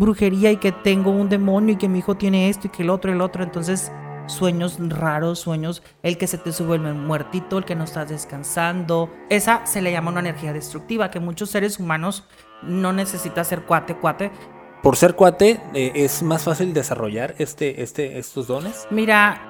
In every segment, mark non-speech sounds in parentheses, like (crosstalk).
brujería y que tengo un demonio y que mi hijo tiene esto y que el otro, el otro. Entonces, sueños raros, sueños, el que se te sube el muertito, el que no estás descansando. Esa se le llama una energía destructiva que muchos seres humanos no necesita ser cuate, cuate. Por ser cuate, eh, ¿es más fácil desarrollar este, este, estos dones? Mira,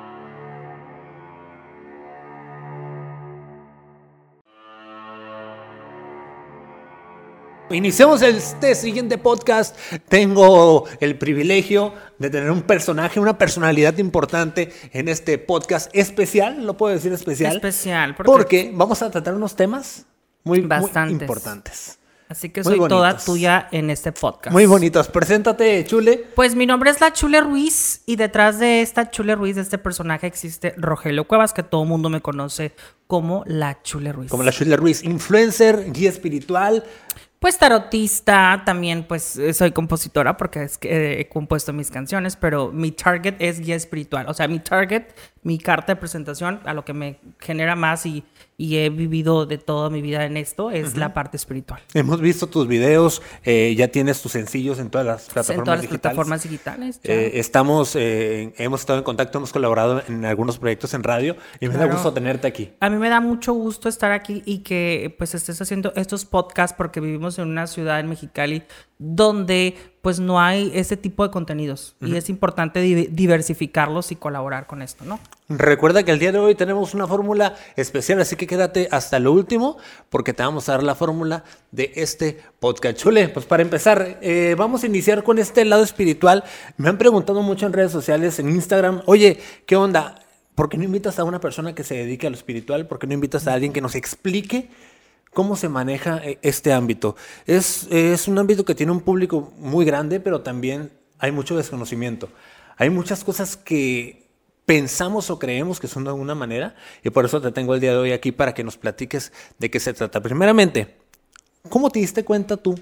Iniciamos este siguiente podcast. Tengo el privilegio de tener un personaje, una personalidad importante en este podcast especial. ¿Lo puedo decir especial? Especial. Porque, vamos a tratar unos temas muy, muy importantes. Así que soy toda tuya en este podcast. Muy bonitos. Preséntate, Chule. Pues mi nombre es la Chule Ruiz y detrás de esta Chule Ruiz, de este personaje, existe Rogelio Cuevas, que todo el mundo me conoce como la Chule Ruiz. Como la Chule Ruiz, influencer, guía espiritual. Pues tarotista, también pues eh, soy compositora porque es que he compuesto mis canciones, pero mi target es guía espiritual. O sea, mi target, mi carta de presentación, a lo que me genera más y y he vivido de toda mi vida en esto, es la parte espiritual. Hemos visto tus videos, eh, ya tienes tus sencillos en todas las plataformas en todas las plataformas digitales. Eh, estamos, eh, hemos estado en contacto, hemos colaborado en algunos proyectos en radio y me da gusto tenerte aquí. A mí me da mucho gusto estar aquí y que pues estés haciendo estos podcasts porque vivimos en una ciudad en Mexicali donde pues no hay ese tipo de contenidos y es importante diversificarlos y colaborar con esto, ¿no? Recuerda que el día de hoy tenemos una fórmula especial, así que quédate hasta lo último porque te vamos a dar la fórmula de este podcast. Chule, pues para empezar, eh, vamos a iniciar con este lado espiritual. Me han preguntado mucho en redes sociales, en Instagram, oye, ¿qué onda? ¿Por qué no invitas a una persona que se dedique a lo espiritual? ¿Por qué no invitas a alguien que nos explique ¿Cómo se maneja eh, este ámbito? Es, es un ámbito que tiene un público muy grande, pero también hay mucho desconocimiento. Hay muchas cosas que pensamos o creemos que son de alguna manera y por eso te tengo el día de hoy aquí para que nos platiques de qué se trata. Primeramente, ¿cómo te diste cuenta tú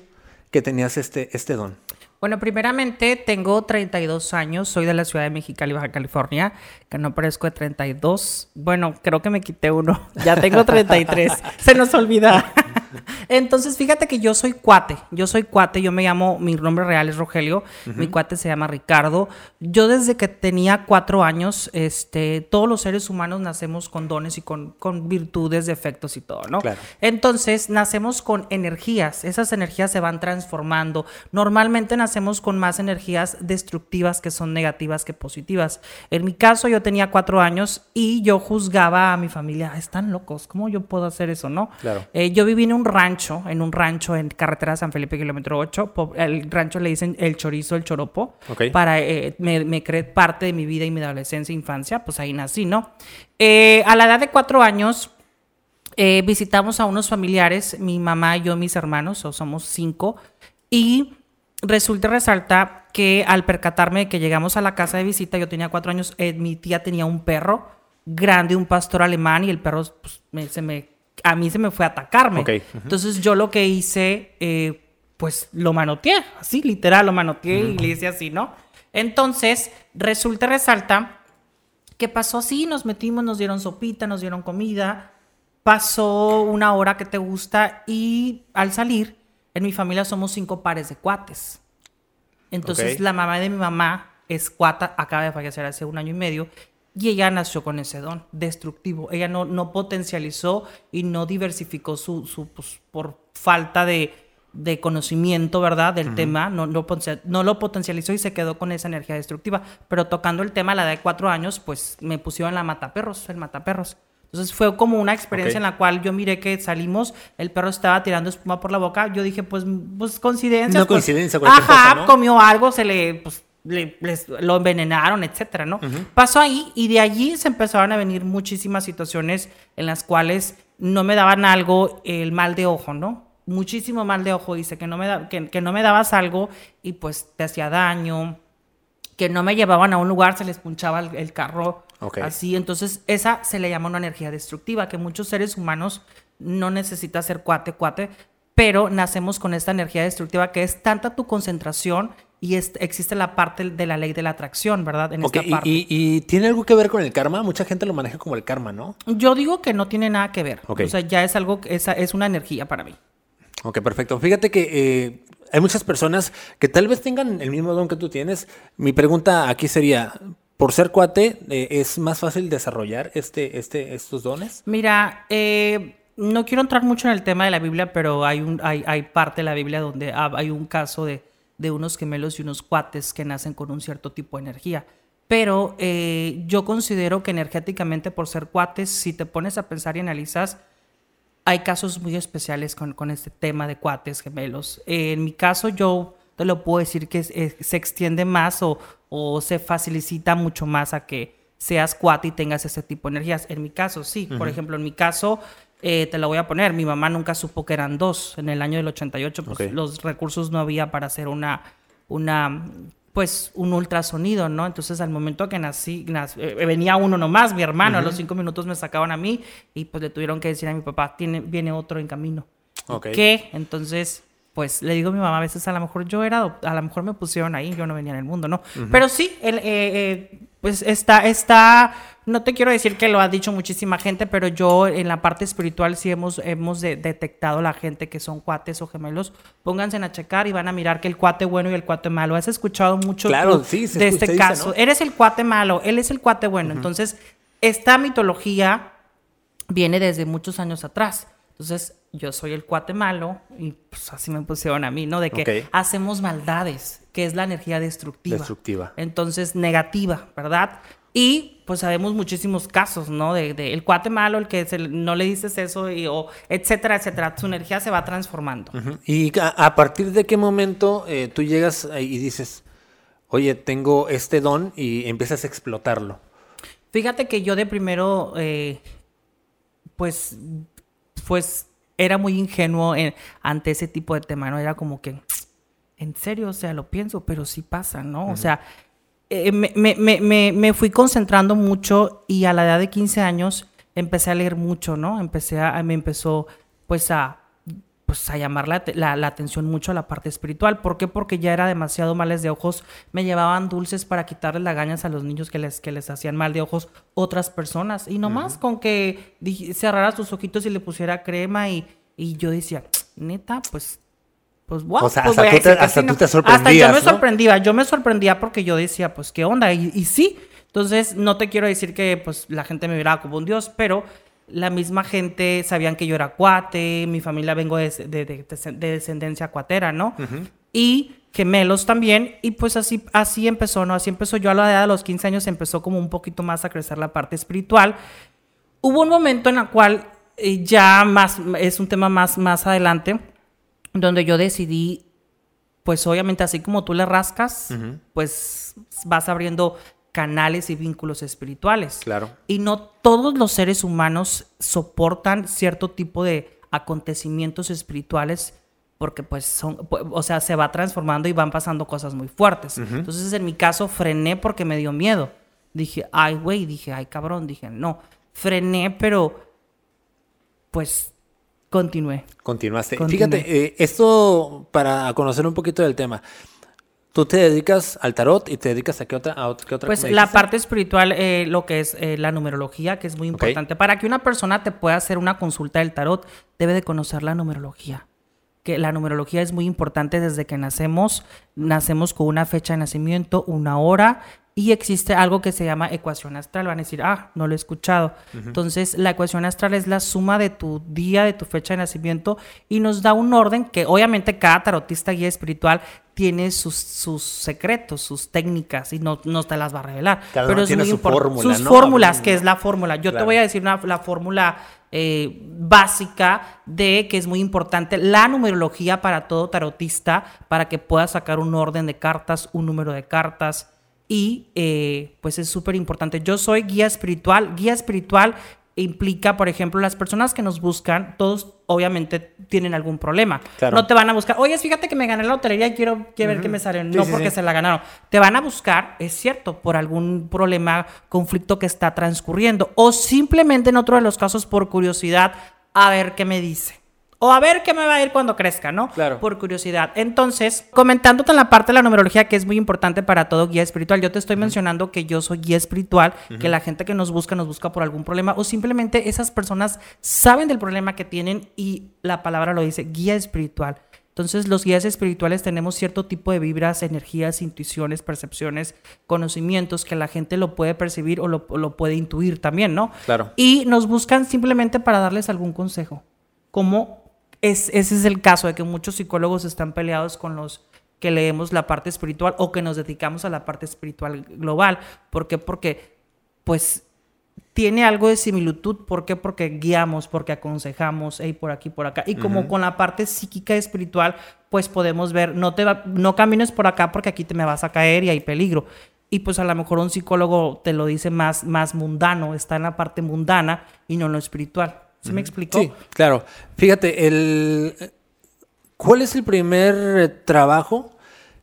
que tenías este, este don? Bueno, primeramente tengo 32 años, soy de la ciudad de Mexicali, Baja California, que no parezco de 32. Bueno, creo que me quité uno, (laughs) ya tengo 33, se nos olvida. (laughs) Entonces, fíjate que yo soy cuate, yo soy cuate, yo me llamo, mi nombre real es Rogelio, mi cuate se llama Ricardo. Yo desde que tenía cuatro años, este, todos los seres humanos nacemos con dones y con, con virtudes, defectos y todo, ¿no? Claro. Entonces, nacemos con energías, esas energías se van transformando. Normalmente nacemos con más energías destructivas que son negativas que positivas. En mi caso, yo tenía cuatro años y yo juzgaba a mi familia, están locos, ¿cómo yo puedo hacer eso, no? Claro. Eh, yo viví en un rancho, en un rancho en carretera San Felipe, kilómetro 8. El rancho le dicen el chorizo, el choropo. Para, eh, me, me creé parte de mi vida y mi adolescencia infancia, pues ahí nací, ¿no? Eh, a la edad de cuatro años, eh, visitamos a unos familiares, mi mamá, yo, mis hermanos, o somos cinco, y resulta resalta que al percatarme de que llegamos a la casa de visita, yo tenía cuatro años, mi tía tenía un perro grande, un pastor alemán, y el perro pues, se me a mí se me fue a atacarme. Entonces yo lo que hice, eh, pues lo manoteé, así, literal, lo manoteé y le hice así, ¿no? Entonces, resulta, resalta, que pasó así, nos metimos, nos dieron sopita, nos dieron comida, pasó una hora que te gusta y al salir, en mi familia somos cinco pares de cuates. Entonces la mamá de mi mamá es cuata, acaba de fallecer hace un año y medio, y ella nació con ese don destructivo. Ella no, no potencializó y no diversificó su, su pues, por falta de, de conocimiento, ¿verdad? Del tema, no, no, no, lo potencializó y se quedó con esa energía destructiva. Pero tocando el tema a la edad de cuatro años, pues me pusieron la mataperros, el mataperros. Entonces fue como una experiencia en la cual yo miré que salimos, el perro estaba tirando espuma por la boca. Yo dije, pues, pues coincidencia. No pues, coincidencia, Ajá, comió algo, se le, pues, les, lo envenenaron, etcétera, ¿no? Pasó ahí y de allí se empezaron a venir muchísimas situaciones en las cuales no me daban algo, el mal de ojo, ¿no? Muchísimo mal de ojo, dice, que no me, da, que, no me dabas algo y pues te hacía daño, que no me llevaban a un lugar, se les punchaba el, carro, así. Entonces, esa se le llama una energía destructiva, que muchos seres humanos no necesita ser cuate, cuate, pero nacemos con esta energía destructiva que es tanta tu concentración y existe la parte de la ley de la atracción, ¿verdad? En esta parte. Y, tiene algo que ver con el karma? Mucha gente lo maneja como el karma, ¿no? Yo digo que no tiene nada que ver. O sea, ya es algo, es, es una energía para mí. Ok, perfecto. Fíjate que eh, hay muchas personas que tal vez tengan el mismo don que tú tienes. Mi pregunta aquí sería, por ser cuate, eh, ¿es más fácil desarrollar este, este, estos dones? Mira, eh, no quiero entrar mucho en el tema de la Biblia, pero hay, un, hay, hay parte de la Biblia donde hay un caso de, de unos gemelos y unos cuates que nacen con un cierto tipo de energía. Pero eh, yo considero que energéticamente, por ser cuates, si te pones a pensar y analizas, hay casos muy especiales con, con este tema de cuates gemelos. en mi caso, yo te lo puedo decir que se extiende más o, o, se facilita mucho más a que seas cuate y tengas ese tipo de energías. En mi caso, sí. Por ejemplo, en mi caso, eh, te lo voy a poner, mi mamá nunca supo que eran dos. En el año del 88, pues los recursos no había para hacer una, una pues un ultrasonido, ¿no? Entonces al momento que nací, eh, venía uno nomás, mi hermano, a los cinco minutos me sacaban a mí y pues le tuvieron que decir a mi papá, tiene, viene otro en camino. ¿Qué? Entonces, pues le digo a mi mamá, a veces a lo mejor yo era, a lo mejor me pusieron ahí, yo no venía en el mundo, ¿no? Pero sí, el, eh, eh pues está, está, no te quiero decir que lo ha dicho muchísima gente, pero yo en la parte espiritual sí hemos, hemos detectado la gente que son cuates o gemelos. Pónganse a checar y van a mirar que el cuate bueno y el cuate malo. ¿Has escuchado mucho claro, sí, de este caso? Eres el cuate malo, él es el cuate bueno. Entonces, esta mitología viene desde muchos años atrás. Entonces, yo soy el cuate malo y pues así me pusieron a mí, ¿no? De que hacemos maldades, que es la energía destructiva. Destructiva. Entonces, negativa, ¿verdad? Y pues sabemos muchísimos casos, ¿no? De, el cuate malo, el que no le dices eso, y, o etcétera, etcétera. Su energía se va transformando. ¿Y a, partir de qué momento eh, tú llegas y dices, oye, tengo este don y empiezas a explotarlo? Fíjate que yo de primero, eh, pues pues era muy ingenuo ante ese tipo de tema, ¿no? Era como que, en serio, o sea, lo pienso, pero sí pasa, ¿no? O sea, eh, me, me, me, fui concentrando mucho y a la edad de 15 años empecé a leer mucho, ¿no? Empecé a, me empezó pues a pues a llamar la, la, atención mucho a la parte espiritual. ¿Por qué? Porque ya era demasiado males de ojos. Me llevaban dulces para quitarles las gañas a los niños que les, que les hacían mal de ojos otras personas. Y nomás con que cerrara sus ojitos y le pusiera crema y, y yo decía, neta, pues pues wow. O sea, pues hasta, tú, te, sorprendías. Hasta yo me sorprendía, yo me sorprendía porque yo decía, pues qué onda, y, y, sí. Entonces, no te quiero decir que pues la gente me miraba como un dios, pero la misma gente sabían que yo era cuate, mi familia vengo de, descendencia cuatera, ¿no? Y gemelos también, y pues así, así empezó, ¿no? Así empezó yo a la edad de los 15 años, empezó como un poquito más a crecer la parte espiritual. Hubo un momento en el cual eh, ya más, es un tema más, más adelante, donde yo decidí, pues obviamente así como tú le rascas, pues vas abriendo canales y vínculos espirituales. Claro. Y no todos los seres humanos soportan cierto tipo de acontecimientos espirituales porque pues son, o sea, se va transformando y van pasando cosas muy fuertes. Entonces, en mi caso, frené porque me dio miedo. Dije, ay, güey, dije, ay, cabrón, dije, no. Frené, pero pues continué. Continuaste. Fíjate, eh, esto para conocer un poquito del tema. Tú te dedicas al tarot y te dedicas a qué otra, a qué otra Pues la parte espiritual, eh, lo que es eh, la numerología, que es muy importante. Para que una persona te pueda hacer una consulta del tarot, debe de conocer la numerología. Que la numerología es muy importante desde que nacemos. Nacemos con una fecha de nacimiento, una hora y existe algo que se llama ecuación astral. Van a decir, ah, no lo he escuchado. Entonces, la ecuación astral es la suma de tu día, de tu fecha de nacimiento y nos da un orden que obviamente cada tarotista guía espiritual tiene sus, sus secretos, sus técnicas y no, no te las va a revelar. Pero es muy importante. Sus fórmulas, que es la fórmula. Yo te voy a decir una, la fórmula eh, básica de que es muy importante la numerología para todo tarotista, para que pueda sacar un orden de cartas, un número de cartas y eh, pues es súper importante. Yo soy guía espiritual. Guía espiritual implica, por ejemplo, las personas que nos buscan, todos obviamente tienen algún problema. No te van a buscar, oye, fíjate que me gané la lotería y quiero, ver qué me sale. no porque se la ganaron. Te van a buscar, es cierto, por algún problema, conflicto que está transcurriendo. O simplemente en otro de los casos, por curiosidad, a ver qué me dice. O a ver qué me va a ir cuando crezca, ¿no? Claro. Por curiosidad. Entonces, comentándote en la parte de la numerología que es muy importante para todo guía espiritual, yo te estoy mencionando que yo soy guía espiritual, que la gente que nos busca nos busca por algún problema o simplemente esas personas saben del problema que tienen y la palabra lo dice, guía espiritual. Entonces los guías espirituales tenemos cierto tipo de vibras, energías, intuiciones, percepciones, conocimientos que la gente lo puede percibir o lo, lo puede intuir también, ¿no? Claro. Y nos buscan simplemente para darles algún consejo. Como es, ese es el caso de que muchos psicólogos están peleados con los que leemos la parte espiritual o que nos dedicamos a la parte espiritual global. ¿Por qué? Porque, pues, tiene algo de similitud. ¿Por qué? Porque guiamos, porque aconsejamos, hey, por aquí, por acá. Y como con la parte psíquica y espiritual, pues podemos ver, no, te va- no camines por acá porque aquí te me vas a caer y hay peligro. Y pues a lo mejor un psicólogo te lo dice más, más mundano, está en la parte mundana y no en lo espiritual. ¿Sí me explicó? Sí, claro. Fíjate, el ¿cuál es el primer trabajo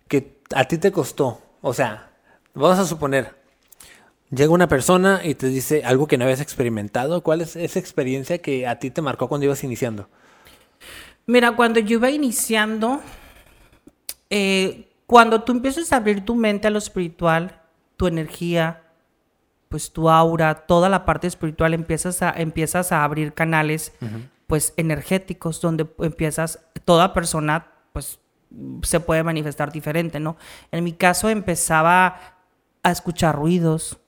que a ti te costó? O sea, vamos a suponer, llega una persona y te dice algo que no habías experimentado. ¿Cuál es esa experiencia que a ti te marcó cuando ibas iniciando? Mira, cuando yo iba iniciando, eh, cuando tú empiezas a abrir tu mente a lo espiritual, tu energía, pues tu aura, toda la parte espiritual, empiezas a, empiezas a abrir canales, pues energéticos, donde empiezas, toda persona, pues se puede manifestar diferente, ¿no? En mi caso empezaba a escuchar ruidos,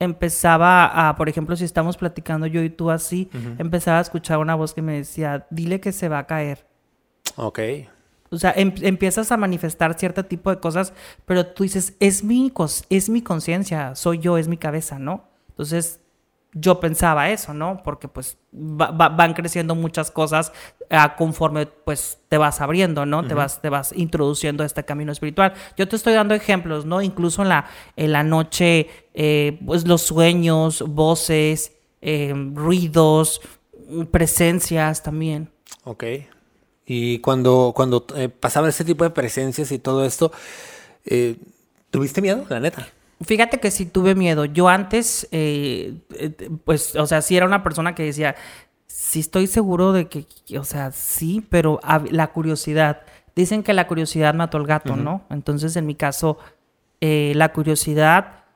empezaba a, por ejemplo, si estamos platicando yo y tú así, empezaba a escuchar una voz que me decía, dile que se va a caer. Ok. O sea, em- empiezas a manifestar cierto tipo de cosas, pero tú dices, es mi, es mi conciencia, soy yo, es mi cabeza, ¿no? Entonces, yo pensaba eso, ¿no? Porque pues va- va- van creciendo muchas cosas ah, conforme pues te vas abriendo, ¿no? Te vas te vas introduciendo a este camino espiritual. Yo te estoy dando ejemplos, ¿no? Incluso en la, en la noche, eh, pues los sueños, voces, eh, ruidos, presencias también. Ok. Y cuando, cuando eh, pasaba ese tipo de presencias y todo esto, eh, ¿tuviste miedo, la neta? Fíjate que sí tuve miedo. Yo antes, eh, pues, o sea, sí era una persona que decía, sí estoy seguro de que, o sea, sí, pero la curiosidad. Dicen que la curiosidad mató al gato, ¿no? Entonces, en mi caso, la curiosidad,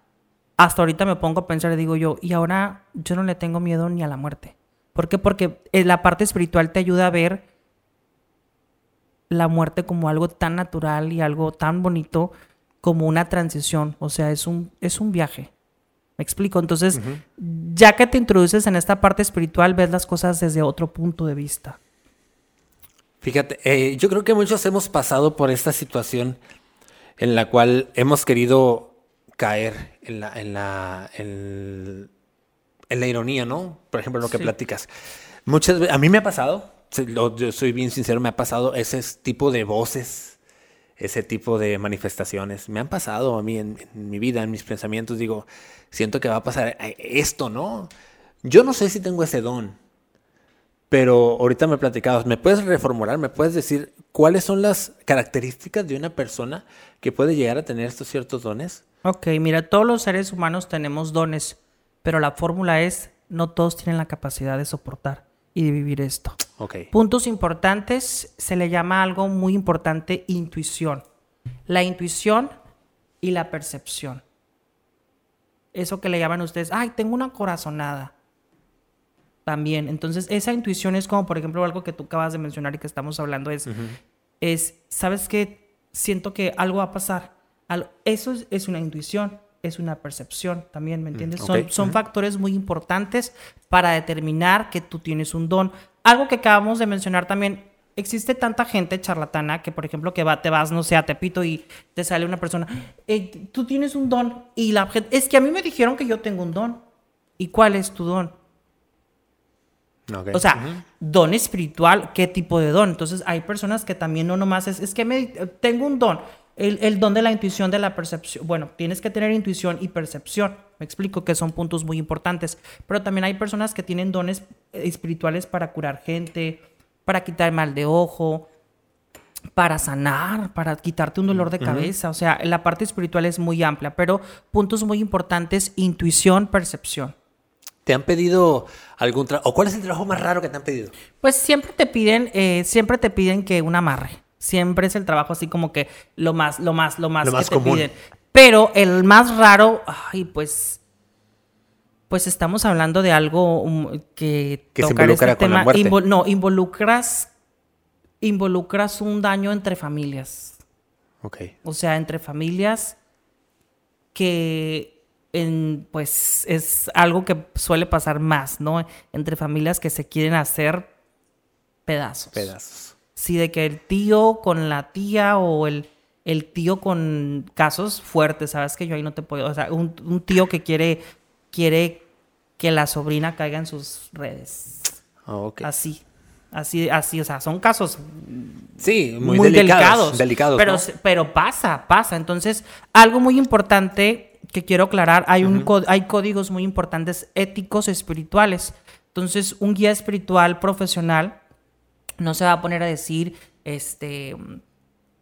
hasta ahorita me pongo a pensar y digo yo, y ahora yo no le tengo miedo ni a la muerte. ¿Por qué? Porque la parte espiritual te ayuda a ver la muerte como algo tan natural y algo tan bonito como una transición, o sea, es un, es un viaje. ¿Me explico? Entonces, ya que te introduces en esta parte espiritual, ves las cosas desde otro punto de vista. Fíjate, eh, yo creo que muchos hemos pasado por esta situación en la cual hemos querido caer en la, en la, en, en la ironía, ¿no? Por ejemplo, lo que Sí. platicas. Muchas a mí me ha pasado, yo soy bien sincero, me ha pasado ese tipo de voces, ese tipo de manifestaciones. Me han pasado a mí en, mi vida, en mis pensamientos. Digo, siento que va a pasar esto, ¿no? Yo no sé si tengo ese don. Pero ahorita me platicabas, ¿me puedes reformular? ¿Me puedes decir cuáles son las características de una persona que puede llegar a tener estos ciertos dones? Ok, mira, todos los seres humanos tenemos dones, pero la fórmula es, no todos tienen la capacidad de soportar y de vivir esto. Ok. Puntos importantes, se le llama algo muy importante intuición. La intuición y la percepción. Eso que le llaman ustedes, ay, tengo una corazonada. También. Entonces, esa intuición es como, por ejemplo, algo que tú acabas de mencionar y que estamos hablando es, es ¿sabes qué? Siento que algo va a pasar. Eso es, es una intuición, es una percepción también, ¿me entiendes? ok. Son, son factores muy importantes para determinar que tú tienes un don. Algo que acabamos de mencionar también, existe tanta gente charlatana que, por ejemplo, que va, te vas, no sé, a Tepito y te sale una persona, "Eh, tú tienes un don. Y la gente, es que a mí me dijeron que yo tengo un don. ¿Y cuál es tu don? ok. O sea, don espiritual, ¿qué tipo de don? Entonces, hay personas que también no nomás es, es que me, tengo un don, el, el don de la intuición, de la percepción. Bueno, tienes que tener intuición y percepción. Me explico que son puntos muy importantes. Pero también hay personas que tienen dones eh, espirituales para curar gente, para quitar mal de ojo, para sanar, para quitarte un dolor de cabeza. O sea, la parte espiritual es muy amplia, pero puntos muy importantes, intuición, percepción. ¿Te han pedido algún trabajo? ¿O cuál es el trabajo más raro que te han pedido? Pues siempre te piden, eh, siempre te piden que un amarre. Siempre es el trabajo así como que lo más, lo más, lo más Lo que más te común. piden. Pero el más raro, ay, pues, pues estamos hablando de algo um, que se involucra este con la tema. muerte. invol- no, involucras, involucras un daño entre familias. Ok. O sea, entre familias que en, pues es algo que suele pasar más, ¿no? Entre familias que se quieren hacer pedazos. Pedazos. Sí, de que el tío con la tía o el, el tío con casos fuertes, sabes que yo ahí no te puedo, o sea, un, un tío que quiere, quiere que la sobrina caiga en sus redes. Ah, ok. Así, así, así, o sea, son casos Sí, muy, muy, delicados. delicados. delicados, pero, ¿no? se- pero pasa, pasa. Entonces, algo muy importante que quiero aclarar, hay, un hay códigos muy importantes éticos espirituales. Entonces, un guía espiritual profesional no se va a poner a decir, este,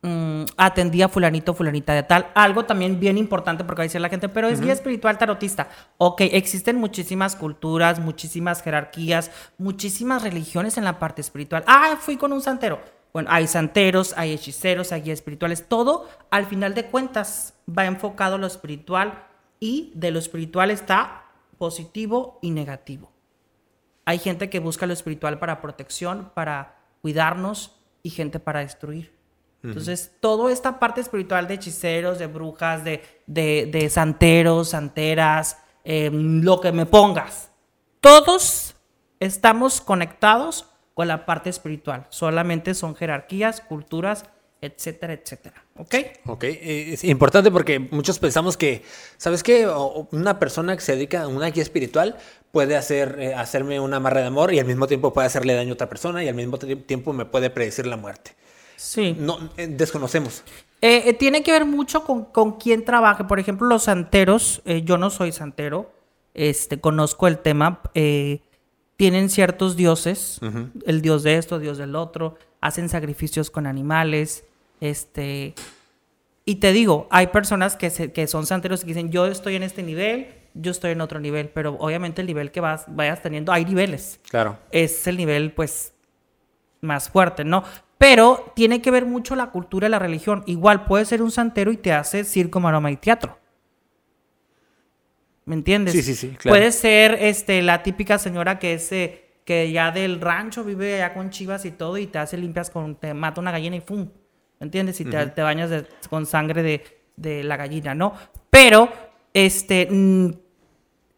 mm, atendí a fulanito, fulanita de tal. Algo también bien importante porque va a decir la gente, pero es guía espiritual tarotista. Ok, existen muchísimas culturas, muchísimas jerarquías, muchísimas religiones en la parte espiritual. Ah, fui con un santero. Bueno, hay santeros, hay hechiceros, hay guías espirituales. Todo, al final de cuentas, va enfocado a lo espiritual y de lo espiritual está positivo y negativo. Hay gente que busca lo espiritual para protección, para cuidarnos y gente para destruir. Entonces, toda esta parte espiritual de hechiceros, de brujas, de, de, de santeros, santeras, eh, lo que me pongas, todos estamos conectados con la parte espiritual. Solamente son jerarquías, culturas, etcétera, etcétera. ¿Ok? Ok, eh, es importante porque muchos pensamos que, ¿sabes qué? O- Una persona que se dedica a una guía espiritual puede hacer, eh, hacerme una amarre de amor y al mismo tiempo puede hacerle daño a otra persona y al mismo ti- tiempo me puede predecir la muerte. Sí. No, eh, desconocemos. Eh, tiene que ver mucho con, con quién trabaje. Por ejemplo, los santeros, yo no soy santero, este, conozco el tema, tienen ciertos dioses, el dios de esto, dios del otro, hacen sacrificios con animales, este, y te digo, hay personas que, se- que son santeros y que dicen, yo estoy en este nivel, yo estoy en otro nivel, pero obviamente el nivel que vas, vayas teniendo, hay niveles Claro. es el nivel, pues, más fuerte, ¿no? Pero tiene que ver mucho la cultura y la religión. Igual puede ser un santero y te hace circo, maroma y teatro. ¿Me entiendes? Sí, sí, sí, claro. Puede ser este, la típica señora que es eh, que ya del rancho vive allá con chivas y todo y te hace limpias con, te mata una gallina y ¡fum! ¿Me entiendes? Y te, te bañas de- con sangre de, de la gallina, ¿no? Pero, este, mm,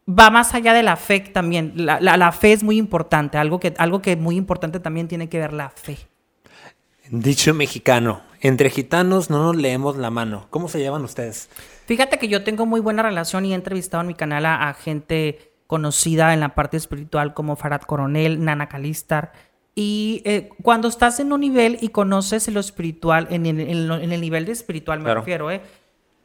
va más allá de la fe también. La, la- la fe es muy importante. Algo que, algo que muy importante también tiene que ver la fe. Dicho mexicano, entre gitanos no nos leemos la mano. ¿Cómo se llevan ustedes? Fíjate que yo tengo muy buena relación y he entrevistado en mi canal a, a gente conocida en la parte espiritual como Farad Coronel, Nana Calistar. Y eh, cuando estás en un nivel y conoces lo espiritual, en el, en lo- en el nivel de espiritual me Claro. refiero, ¿eh?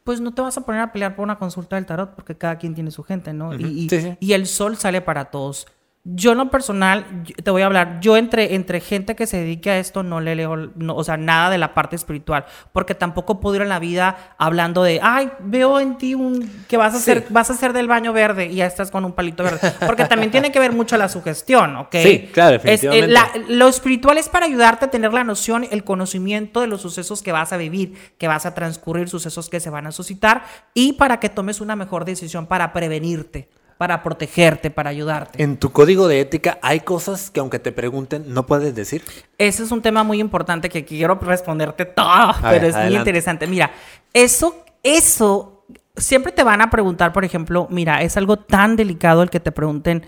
pues no te vas a poner a pelear por una consulta del tarot porque cada quien tiene su gente, ¿no? y, y- Sí, sí. y el sol sale para todos. Yo en lo personal, te voy a hablar, yo entre, entre gente que se dedique a esto no le leo, no, o sea, nada de la parte espiritual, porque tampoco puedo ir en la vida hablando de, ay, veo en ti un, que vas a, Sí. hacer, vas a hacer del baño verde y ya estás con un palito verde, porque también tiene que ver mucho la sugestión, ¿ok? Sí, claro, Es, eh, definitivamente. la- lo espiritual es para ayudarte a tener la noción, el conocimiento de los sucesos que vas a vivir, que vas a transcurrir, sucesos que se van a suscitar y para que tomes una mejor decisión para prevenirte, para protegerte, para ayudarte. En tu código de ética hay cosas que aunque te pregunten no puedes decir. Ese es un tema muy importante que quiero responderte todo, pero ver, es muy interesante. Mira, eso, eso, siempre te van a preguntar, por ejemplo, mira, es algo tan delicado el que te pregunten,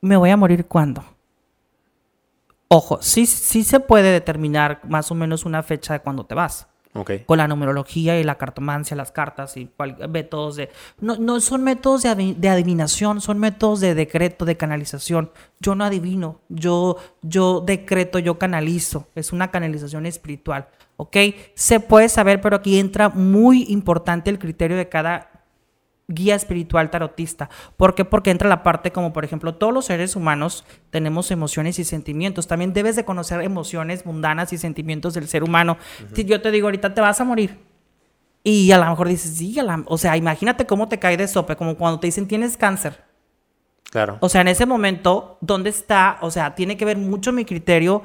¿me voy a morir cuándo? Ojo, sí, sí se puede determinar más o menos una fecha de cuándo te vas. Ok. Con la numerología y la cartomancia, las cartas y cual- métodos de... No, no son métodos de, de adivinación, son métodos de decreto, de canalización. Yo no adivino, yo, yo decreto, yo canalizo. Es una canalización espiritual, ¿ok? Se puede saber, pero aquí entra muy importante el criterio de cada guía espiritual tarotista. ¿Por qué? Porque entra la parte como, por ejemplo, todos los seres humanos tenemos emociones y sentimientos. También debes de conocer emociones mundanas y sentimientos del ser humano. Si yo te digo, ahorita te vas a morir. Y a lo mejor dices, sí, a la- o sea, imagínate cómo te cae de sope, como cuando te dicen tienes cáncer. Claro. O sea, en ese momento, ¿dónde está? O sea, tiene que ver mucho mi criterio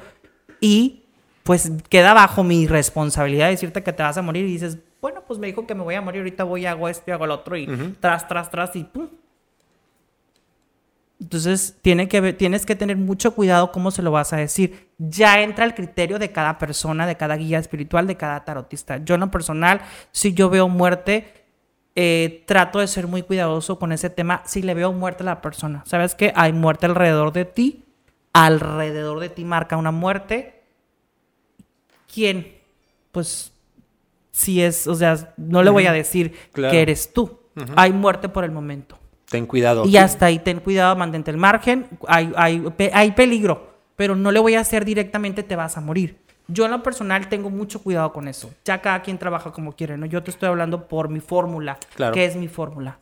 y pues queda bajo mi responsabilidad decirte que te vas a morir y dices, bueno, pues me dijo que me voy a morir, ahorita voy hago esto y hago el otro y tras, tras, tras y pum. Entonces, tiene que tienes que tener mucho cuidado cómo se lo vas a decir. Ya entra el criterio de cada persona, de cada guía espiritual, de cada tarotista. Yo en lo personal, si yo veo muerte, eh, trato de ser muy cuidadoso con ese tema. Si le veo muerte a la persona, ¿sabes qué? Hay muerte alrededor de ti. Alrededor de ti marca una muerte. ¿Quién? Pues, si es, o sea, no le voy a decir Claro. que eres tú. Hay muerte por el momento. Ten cuidado. Y hasta ahí ten cuidado, mantente el margen. Hay, hay, hay peligro, pero no le voy a hacer directamente te vas a morir. Yo en lo personal tengo mucho cuidado con eso. Ya cada quien trabaja como quiere, ¿no? Yo te estoy hablando por mi fórmula. Claro. ¿Qué es mi fórmula?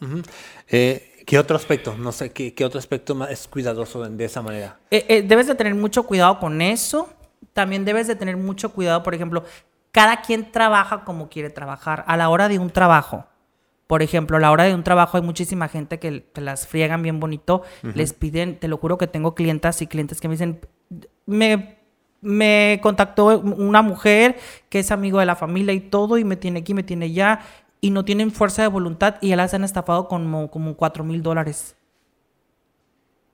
Eh, ¿Qué otro aspecto? No sé, ¿qué, qué otro aspecto más es cuidadoso de, de esa manera? Eh, eh, debes de tener mucho cuidado con eso. También debes de tener mucho cuidado, por ejemplo, cada quien trabaja como quiere trabajar. A la hora de un trabajo, por ejemplo, a la hora de un trabajo hay muchísima gente que, las friegan bien bonito, les piden, te lo juro que tengo clientas y clientes que me dicen, me, me contactó una mujer que es amigo de la familia y todo y me tiene aquí, me tiene allá y no tienen fuerza de voluntad y ya las han estafado como, como 4 mil dólares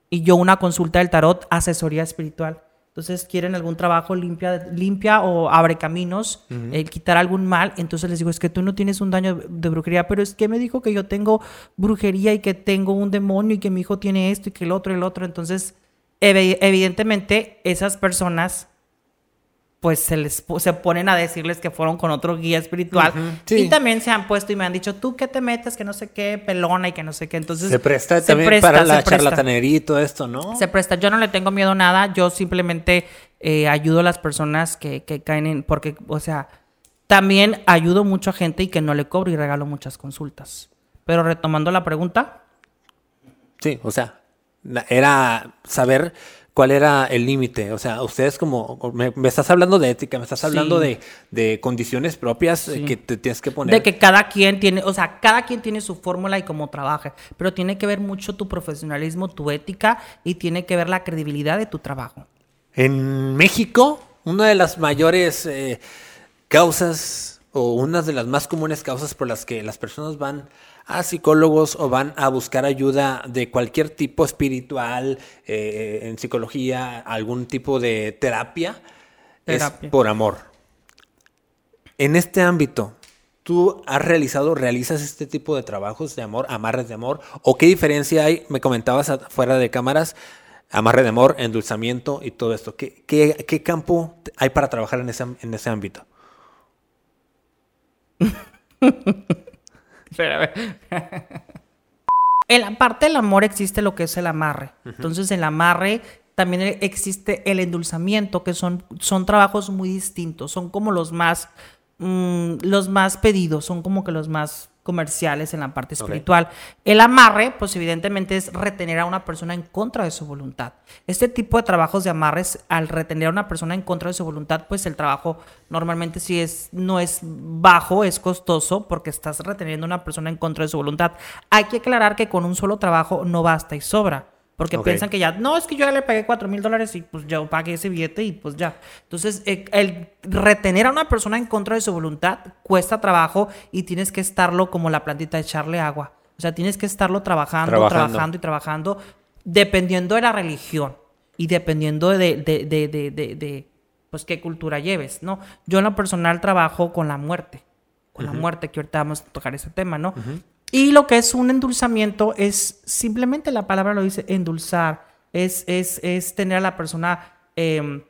y yo una consulta del tarot, asesoría espiritual. Entonces quieren algún trabajo limpia, limpia o abre caminos, el quitar algún mal. Entonces les digo, es que tú no tienes un daño de brujería, pero es que me dijo que yo tengo brujería y que tengo un demonio y que mi hijo tiene esto y que el otro y el otro. Entonces, evi- evidentemente, esas personas pues se les se ponen a decirles que fueron con otro guía espiritual Ujú, sí. y también se han puesto y me han dicho tú qué te metes que no sé qué pelona y que no sé qué entonces Se presta se también presta, para la charlatanería y todo esto, ¿no? Se presta. Yo no le tengo miedo a nada. Yo simplemente eh, ayudo a las personas que, que caen en. Porque, o sea, también ayudo mucho a gente y que no le cobro y regalo muchas consultas. Pero retomando la pregunta, Sí, o sea, era saber cuál era el límite. O sea, ustedes como, me, me estás hablando de ética, me estás hablando Sí. de, de condiciones propias eh, Sí. que te tienes que poner. de que cada quien tiene, o sea, cada quien tiene su fórmula y cómo trabaja. Pero tiene que ver mucho tu profesionalismo, tu ética y tiene que ver la credibilidad de tu trabajo. En México, una de las mayores eh, causas o una de las más comunes causas por las que las personas van a psicólogos o van a buscar ayuda de cualquier tipo espiritual, eh, en psicología, algún tipo de terapia, Terapia. es por amor. En este ámbito, ¿tú has realizado, realizas este tipo de trabajos de amor, amarres de amor? ¿O qué diferencia hay? Me comentabas fuera de cámaras, amarre de amor, endulzamiento y todo esto. ¿Qué, qué, qué campo hay para trabajar en ese, en ese ámbito? (laughs) En la parte del amor existe lo que es el amarre. Entonces, el amarre también existe el endulzamiento, que son, son trabajos muy distintos. Son como los más, mm, los más pedidos, son como que los más comerciales en la parte espiritual. El amarre, pues evidentemente es retener a una persona en contra de su voluntad. Este tipo de trabajos de amarres, al retener a una persona en contra de su voluntad, pues el trabajo normalmente sí es, no es bajo, es costoso, porque estás reteniendo a una persona en contra de su voluntad. Hay que aclarar que con un solo trabajo no basta y sobra. Porque Ok. piensan que ya, no, es que yo ya le pagué 4 mil dólares y pues yo pagué ese billete y pues ya. Entonces, eh, el retener a una persona en contra de su voluntad cuesta trabajo y tienes que estarlo como la plantita, echarle agua. O sea, tienes que estarlo trabajando, Trabajando. trabajando, y trabajando, dependiendo de la religión y dependiendo de, de, de, de, de- de, pues, qué cultura lleves, ¿no? Yo en lo personal trabajo con la muerte, con la muerte, que ahorita vamos a tocar ese tema, ¿no? Y lo que es un endulzamiento es simplemente la palabra lo dice endulzar, es, es, es tener a la persona em,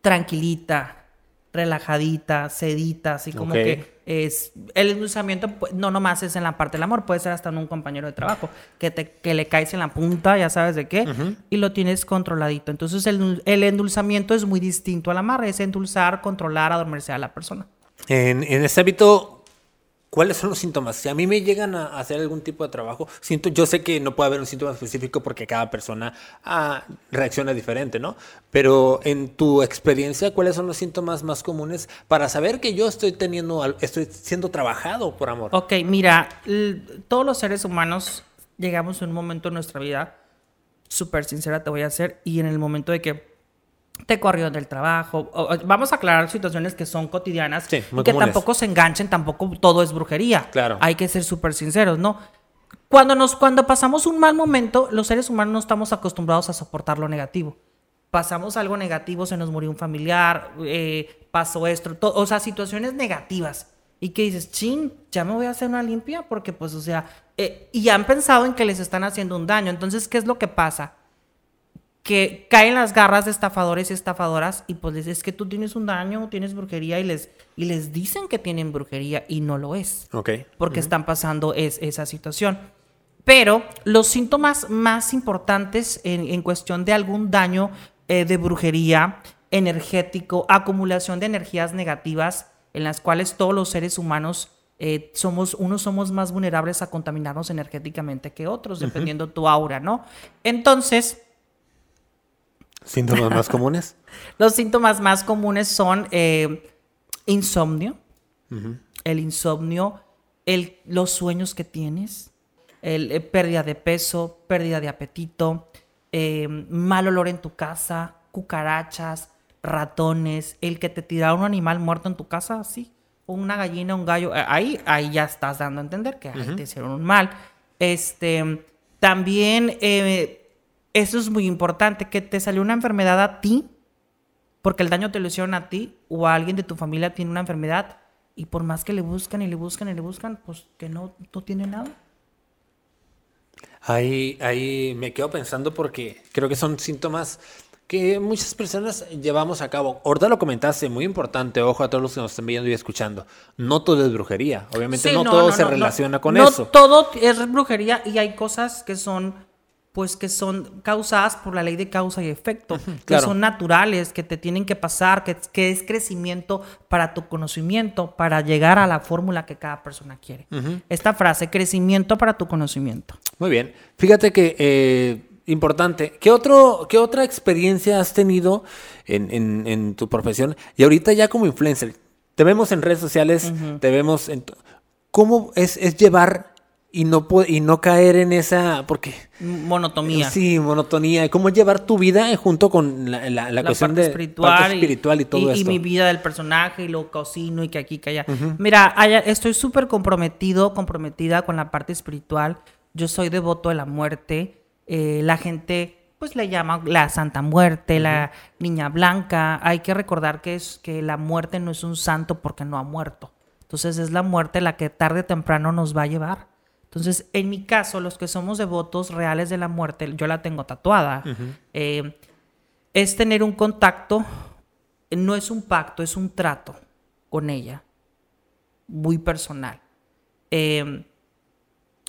tranquilita, relajadita, sedita, así como Ok. que es el endulzamiento no nomás es en la parte del amor, puede ser hasta en un compañero de trabajo que te que le caes en la punta, ya sabes de qué, y lo tienes controladito. Entonces el, el endulzamiento es muy distinto al amarre, es endulzar, controlar, adormecer a la persona. En, en ese ámbito, ¿cuáles son los síntomas? Si a mí me llegan a hacer algún tipo de trabajo, siento, yo sé que no puede haber un síntoma específico porque cada persona ah, reacciona diferente, ¿no? Pero en tu experiencia, ¿cuáles son los síntomas más comunes para saber que yo estoy teniendo, estoy siendo trabajado por amor? Ok, mira, todos los seres humanos llegamos a un momento en nuestra vida, súper sincera te voy a hacer, y en el momento de que te corrieron del trabajo, o- o- vamos a aclarar situaciones que son cotidianas Sí, muy y que comunes. tampoco se enganchen, tampoco todo es brujería. Claro. Hay que ser súper sinceros, ¿no? cuando, nos, cuando pasamos un mal momento, los seres humanos no estamos acostumbrados a soportar lo negativo. Pasamos algo negativo, se nos murió un familiar, eh, pasó esto, o sea, situaciones negativas. Y que dices, chin, ya me voy a hacer una limpia porque pues, o sea, eh, y han pensado en que les están haciendo un daño. Entonces, ¿qué es lo que pasa? Que caen las garras de estafadores y estafadoras y pues les es que tú tienes un daño, tienes brujería y les, y les dicen que tienen brujería y no lo es. Ok. Porque están pasando es, esa situación. Pero los síntomas más importantes en, en cuestión de algún daño eh, de brujería energético, acumulación de energías negativas, en las cuales todos los seres humanos eh, somos, unos somos más vulnerables a contaminarnos energéticamente que otros, dependiendo tu aura, ¿no? Entonces... ¿Síntomas más (laughs) comunes? los síntomas más comunes son eh, insomnio, el insomnio, el, los sueños que tienes, el, eh, pérdida de peso, pérdida de apetito, mal olor en tu casa, cucarachas, ratones, el que te tira un animal muerto en tu casa, así una gallina, un gallo, eh, ahí, ahí ya estás dando a entender que ahí te hicieron un mal. Este, también, eh, eso es muy importante, que te salió una enfermedad a ti, porque el daño te lo hicieron a ti, o a alguien de tu familia tiene una enfermedad, y por más que le buscan y le buscan y le buscan, pues que no, no tiene nada. Ahí, ahí me quedo pensando porque creo que son síntomas que muchas personas llevamos a cabo. Ahorita lo comentaste, muy importante, ojo a todos los que nos están viendo y escuchando. No todo es brujería, obviamente no, todo se relaciona con eso. No todo es brujería y hay cosas que son pues que son causadas por la ley de causa y efecto, que son naturales, que te tienen que pasar, que, que, es crecimiento para tu conocimiento, para llegar a la fórmula que cada persona quiere. Esta frase, crecimiento para tu conocimiento. Muy bien. Fíjate que eh, importante. ¿Qué, otro, ¿Qué otra experiencia has tenido en, tu profesión? Y ahorita ya como influencer, te vemos en redes sociales, te vemos en... ¿Cómo es, es llevar y no, y no caer en esa... porque Monotonía. Sí, monotonía. ¿Cómo llevar tu vida junto con la, la, cuestión de espiritual, espiritual y, todo y, Y mi vida del personaje y lo cocino y que aquí, que allá. Mira, estoy súper comprometido, comprometida con la parte espiritual. Yo soy devoto de la muerte. Eh, la gente pues le llama la Santa Muerte, la Niña Blanca. Hay que recordar que, es, que la muerte no es un santo porque no ha muerto. Entonces es la muerte la que tarde o temprano nos va a llevar. Entonces, en mi caso, los que somos devotos reales de la muerte, yo la tengo tatuada, eh, es tener un contacto, no es un pacto, es un trato con ella, muy personal. Eh,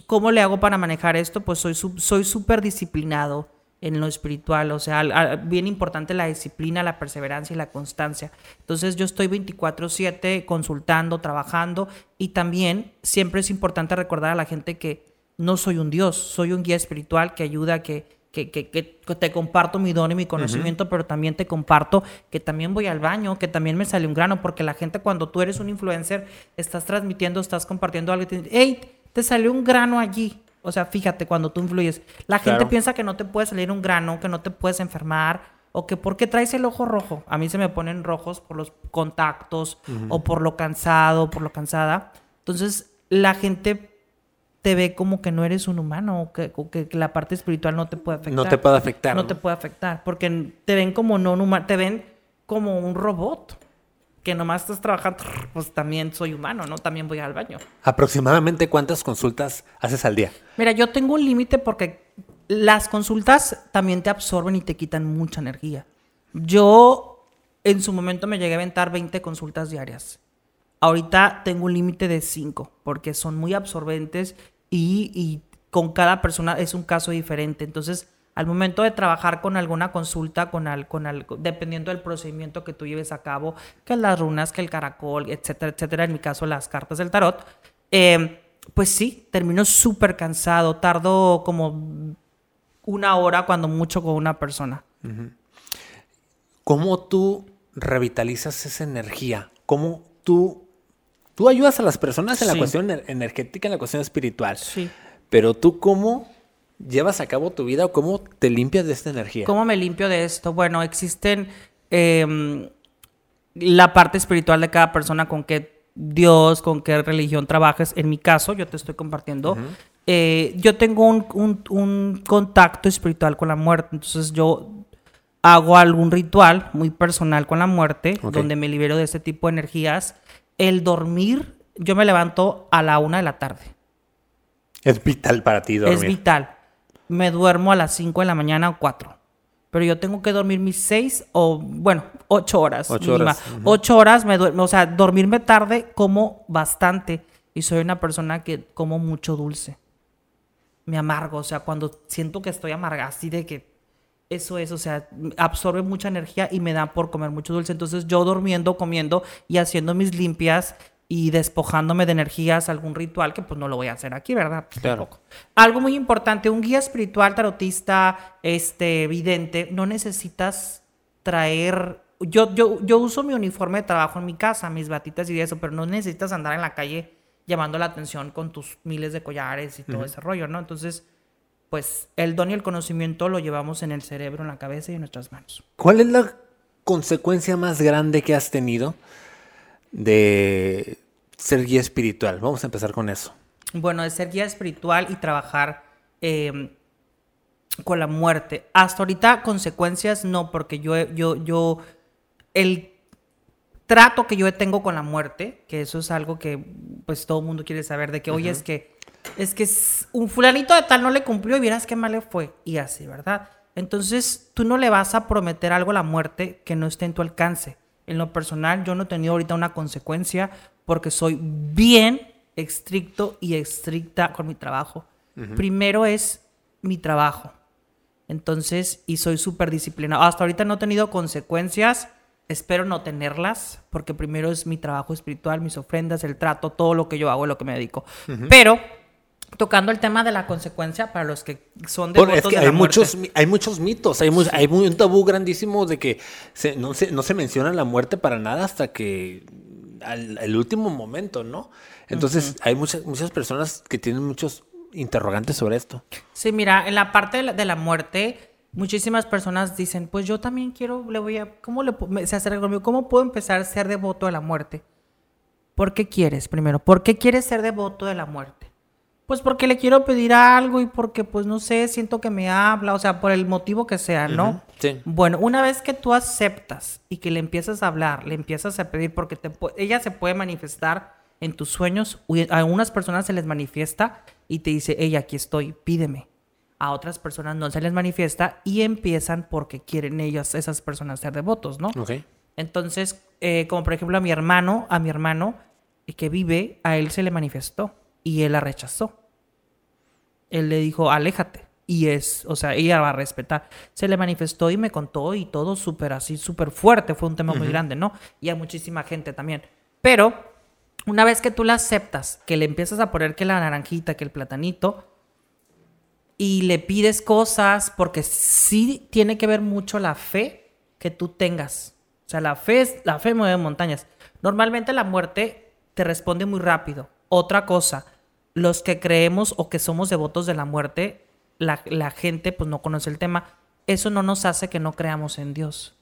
¿Cómo le hago para manejar esto? Pues soy soy súper disciplinado en lo espiritual, o sea, bien importante la disciplina, la perseverancia y la constancia. Entonces yo estoy 24/7 consultando, trabajando y también siempre es importante recordar a la gente que no soy un Dios, soy un guía espiritual que ayuda, que, que, que, que te comparto mi don y mi conocimiento, pero también te comparto que también voy al baño, que también me sale un grano, porque la gente cuando tú eres un influencer, estás transmitiendo, estás compartiendo algo, y te dice, hey, te salió un grano allí. O sea, fíjate, cuando tú influyes, la gente piensa que no te puede salir un grano, que no te puedes enfermar, o que porque traes el ojo rojo. A mí se me ponen rojos por los contactos, o por lo cansado, por lo cansada. Entonces, la gente te ve como que no eres un humano, o que, que, la parte espiritual no te puede afectar. No te puede afectar. No, te puede afectar, porque te ven como no humano, te ven como un robot que nomás estás trabajando, pues también soy humano, ¿no? También voy al baño. ¿Aproximadamente cuántas consultas haces al día? Mira, yo tengo un límite porque las consultas también te absorben y te quitan mucha energía. Yo en su momento me llegué a aventar 20 consultas diarias. Ahorita tengo un límite de 5 porque son muy absorbentes y, y con cada persona es un caso diferente. Entonces, al momento de trabajar con alguna consulta, con, al, con dependiendo del procedimiento que tú lleves a cabo, que las runas, que el caracol, etcétera, etcétera, en mi caso las cartas del tarot, eh, pues sí, termino súper cansado, tardo como una hora cuando mucho con una persona. ¿Cómo tú revitalizas esa energía? ¿Cómo tú, tú ayudas a las personas en la cuestión energética, en la cuestión espiritual? Sí. Pero tú cómo llevas a cabo tu vida o cómo te limpias de esta energía? ¿Cómo me limpio de esto? Bueno, existen em, la parte espiritual de cada persona con qué Dios, con qué religión trabajes. En mi caso, yo te estoy compartiendo eh, yo tengo un, un- un contacto espiritual con la muerte, entonces yo hago algún ritual muy personal con la muerte, donde me libero de ese tipo de energías. El dormir, yo me levanto a la una de la tarde. Es vital para ti dormir. Es vital. Me duermo a las 5 de la mañana o 4. Pero yo tengo que dormir mis 6 o, bueno, 8 horas. Ocho mínima. horas, ujú. Ocho horas me duermo. O sea, dormirme tarde como bastante. Y soy una persona que como mucho dulce. Me amargo. O sea, cuando siento que estoy amarga, así de que eso es, o sea, absorbe mucha energía y me da por comer mucho dulce. Entonces yo durmiendo, comiendo y haciendo mis limpias y despojándome de energías, algún ritual que pues no lo voy a hacer aquí, ¿verdad? Pues, Claro. tampoco. Algo muy importante, un guía espiritual, tarotista, este, vidente, no necesitas traer... Yo, yo, yo uso mi uniforme de trabajo en mi casa, mis batitas y eso, pero no necesitas andar en la calle llamando la atención con tus miles de collares y todo ese rollo, ¿no? Entonces, pues el don y el conocimiento lo llevamos en el cerebro, en la cabeza y en nuestras manos. ¿Cuál es la consecuencia más grande que has tenido de ser guía espiritual? Vamos a empezar con eso. Bueno, de ser guía espiritual y trabajar eh, con la muerte. Hasta ahorita consecuencias no, porque yo, yo, yo, el trato que yo tengo con la muerte, que eso es algo que pues todo el mundo quiere saber, de que, oye, es que, es que un fulanito de tal no le cumplió y vieras qué mal le fue. Y así, ¿verdad? Entonces, tú no le vas a prometer algo a la muerte que no esté en tu alcance. En lo personal, yo no he tenido ahorita una consecuencia porque soy bien estricto y estricta con mi trabajo. Primero es mi trabajo. Entonces, y soy súper disciplinado. Hasta ahorita no he tenido consecuencias. Espero no tenerlas, porque primero es mi trabajo espiritual, mis ofrendas, el trato, todo lo que yo hago, lo que me dedico. Pero, tocando el tema de la consecuencia, para los que son Bueno, devotos es que de la hay muchos, muerte. mi- hay muchos mitos, hay, mu- hay muy- un tabú grandísimo de que se- no, se, no se menciona la muerte para nada hasta que al, el último momento, ¿no? Entonces hay muchas, muchas personas que tienen muchos interrogantes sobre esto. Sí, mira, en la parte de la, de la muerte, muchísimas personas dicen, pues yo también quiero, le voy a, ¿cómo le se acerca conmigo? ¿Cómo puedo empezar a ser devoto de la muerte? ¿Por qué quieres, primero? ¿Por qué quieres ser devoto de la muerte? Pues porque le quiero pedir algo y porque, pues no sé, siento que me habla, o sea, por el motivo que sea, ¿no? Sí. Bueno, una vez que tú aceptas y que le empiezas a hablar, le empiezas a pedir, porque te ella se puede manifestar en tus sueños, a algunas personas se les manifiesta y te dice, ella, aquí estoy, pídeme. A otras personas no se les manifiesta y empiezan porque quieren ellas, esas personas, ser devotos, ¿no? Ok. Entonces, eh, como por ejemplo a mi hermano, a mi hermano eh, que vive, a él se le manifestó y él la rechazó. Él le dijo, aléjate. Y es, o sea, ella va a respetar. Se le manifestó y me contó y todo súper así, súper fuerte. Fue un tema muy grande, ¿no? Y a muchísima gente también. Pero una vez que tú la aceptas, que le empiezas a poner que la naranjita, que el platanito, y le pides cosas, porque sí tiene que ver mucho la fe que tú tengas. O sea, la fe, es, la fe mueve montañas. Normalmente la muerte te responde muy rápido. Otra cosa, los que creemos o que somos devotos de la muerte, la, la gente pues no conoce el tema. Eso no nos hace que no creamos en Dios.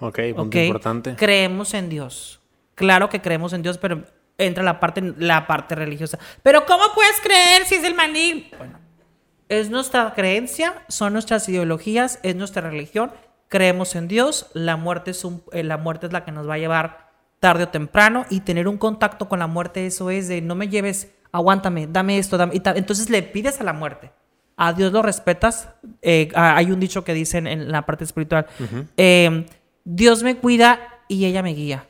Ok, punto importante. Creemos en Dios. Claro que creemos en Dios, pero entra la parte, la parte religiosa. Pero ¿cómo puedes creer si es el maní? Bueno, es nuestra creencia, son nuestras ideologías, es nuestra religión. Creemos en Dios. La muerte es, un, eh, la, muerte es la que nos va a llevar tarde o temprano y tener un contacto con la muerte, eso es de no me lleves, aguántame, dame esto, dame. y. Entonces le pides a la muerte. A Dios lo respetas. Eh, hay un dicho que dicen en la parte espiritual. eh, Dios me cuida y ella me guía.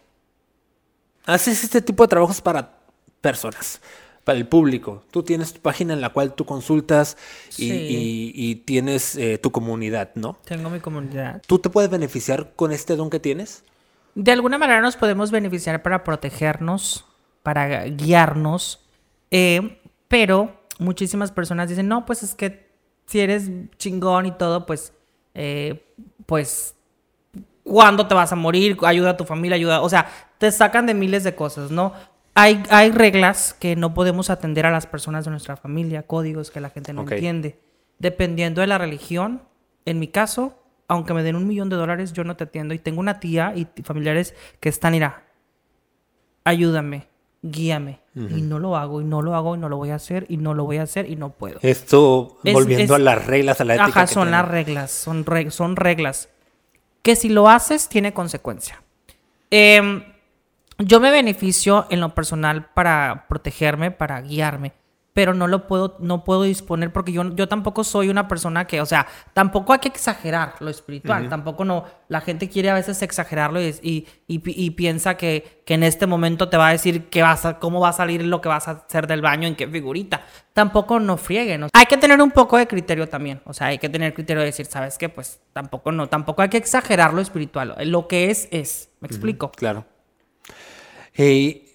Haces este tipo de trabajos para personas, para el público. Tú tienes tu página en la cual tú consultas y, Sí. y- y tienes eh, tu comunidad, ¿no? Tengo mi comunidad. ¿Tú te puedes beneficiar con este don que tienes? De alguna manera nos podemos beneficiar para protegernos, para guiarnos, eh, pero muchísimas personas dicen, no, pues es que si eres chingón y todo, pues, eh, pues, ¿cuándo te vas a morir? Ayuda a tu familia, ayuda, o sea, te sacan de miles de cosas, ¿no? Hay, hay reglas que no podemos atender a las personas de nuestra familia, códigos que la gente no entiende. Dependiendo de la religión, en mi caso, aunque me den un millón de dólares, yo no te atiendo. Y tengo una tía y familiares que están, mira, ayúdame, guíame, Y no lo hago, y no lo hago, y no lo voy a hacer, y no lo voy a hacer, y no puedo. Esto, Es- volviendo es- a las reglas, a la ética. Ajá, son las reglas, son, reg- son reglas. Que si lo haces, tiene consecuencia. Em, yo me beneficio en lo personal para protegerme, para guiarme, pero no lo puedo, no puedo disponer porque yo, yo tampoco soy una persona que, o sea, tampoco hay que exagerar lo espiritual, tampoco no, la gente quiere a veces exagerarlo y, y, y pi- y piensa que, que en este momento te va a decir que vas a, cómo va a salir lo que vas a hacer del baño, en qué figurita. Tampoco no frieguen. o sea, hay que tener un poco de criterio también, o sea, hay que tener criterio de decir, ¿sabes qué? Pues tampoco no, tampoco hay que exagerar lo espiritual, lo que es, es, me explico. Claro. Eh,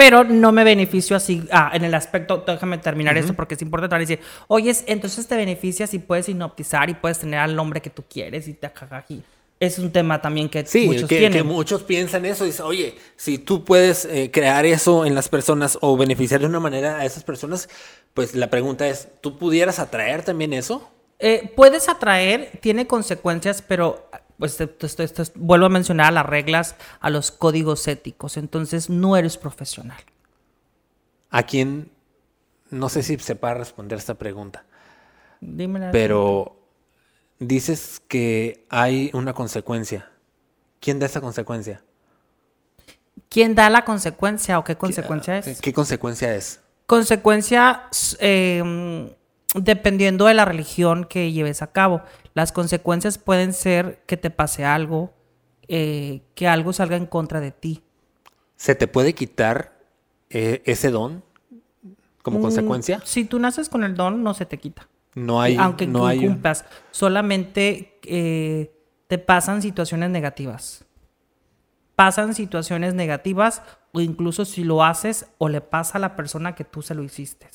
Pero no me beneficio así, ah, en el aspecto, déjame terminar esto porque es importante decir, oye, es- entonces te beneficias y puedes hipnotizar y puedes tener al hombre que tú quieres y te jajaji. Es un tema también que Sí, muchos que, que tienen. muchos piensan eso. Dicen, oye, si tú puedes eh, crear eso en las personas o beneficiar de una manera a esas personas, pues la pregunta es, ¿tú pudieras atraer también eso? Eh, puedes atraer, tiene consecuencias, pero pues esto es- vuelvo a mencionar a las reglas, a los códigos éticos. Entonces no eres profesional. ¿A quién? No sé si sepa responder esta pregunta, Dímela. pero dices que hay una consecuencia. ¿Quién da esa consecuencia? ¿Quién da la consecuencia o qué consecuencia ¿Qué, es? qué consecuencia es? Consecuencia, eh, dependiendo de la religión que lleves a cabo. Las consecuencias pueden ser que te pase algo, eh, que algo salga en contra de ti. ¿Se te puede quitar eh, ese don como consecuencia? Si tú naces con el don, no se te quita. No hay, Aunque no hay un- solamente eh, te pasan situaciones negativas. Pasan situaciones negativas o incluso si lo haces o le pasa a la persona que tú se lo hiciste.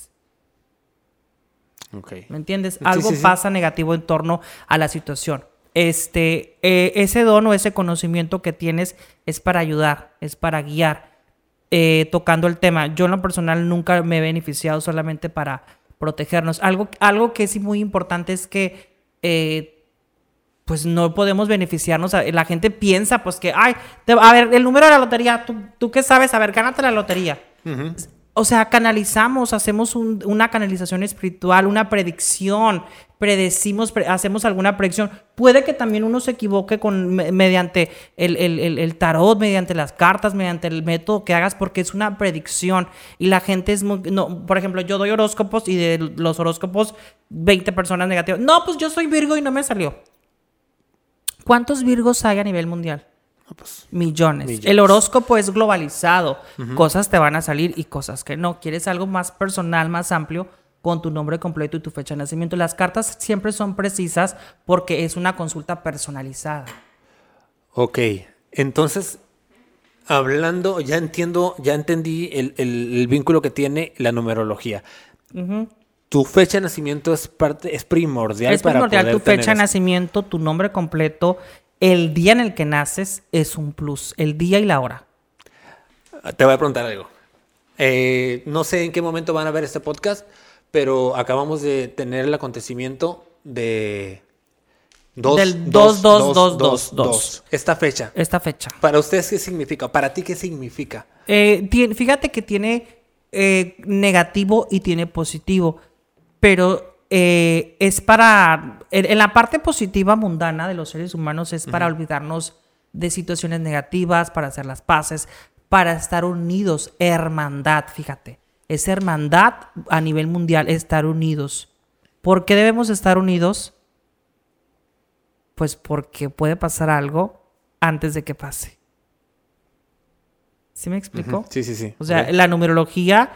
Ok. ¿Me entiendes? Algo sí, sí. pasa negativo en torno a la situación. Este, eh, ese don o ese conocimiento que tienes es para ayudar, es para guiar, eh, tocando el tema. Yo en lo personal nunca me he beneficiado solamente para protegernos. Algo, algo que es muy importante es que eh, pues no podemos beneficiarnos. La gente piensa pues que, ay, te- a ver, el número de la lotería, ¿tú, tú qué sabes? A ver, gánate la lotería. O sea, canalizamos, hacemos un- una canalización espiritual, una predicción, predecimos, pre- hacemos alguna predicción. Puede que también uno se equivoque con, me- mediante el- el tarot, mediante las cartas, mediante el método que hagas, porque es una predicción. Y la gente es muy... No, por ejemplo, yo doy horóscopos y de los horóscopos, 20 personas negativas. No, pues yo soy Virgo y no me salió. ¿Cuántos Virgos hay a nivel mundial? No, pues, Millones. Millones. El horóscopo es globalizado. Cosas te van a salir y cosas que no. Quieres algo más personal, más amplio, con tu nombre completo y tu fecha de nacimiento. Las cartas siempre son precisas porque es una consulta personalizada. Ok, entonces, hablando, ya entiendo, ya entendí el, el- el vínculo que tiene la numerología. Tu fecha de nacimiento es parte, es primordial es para primordial poder tu fecha de nacimiento, tu nombre completo, el día en el que naces es un plus. El día y la hora. Te voy a preguntar algo. Eh, no sé en qué momento van a ver este podcast, pero acabamos de tener el acontecimiento de dos, Del dos, dos, dos, dos, dos, dos, dos. Esta fecha. Esta fecha. Para ustedes, ¿qué significa? Para ti, ¿qué significa? Eh, fíjate que tiene eh, negativo y tiene positivo, pero eh, es para, en, en la parte positiva mundana de los seres humanos es para olvidarnos de situaciones negativas, para hacer las paces, para estar unidos, hermandad, fíjate, es hermandad a nivel mundial, estar unidos. ¿Por qué debemos estar unidos? Pues porque puede pasar algo antes de que pase. ¿Sí me explico? Sí, sí, sí. O sea, la numerología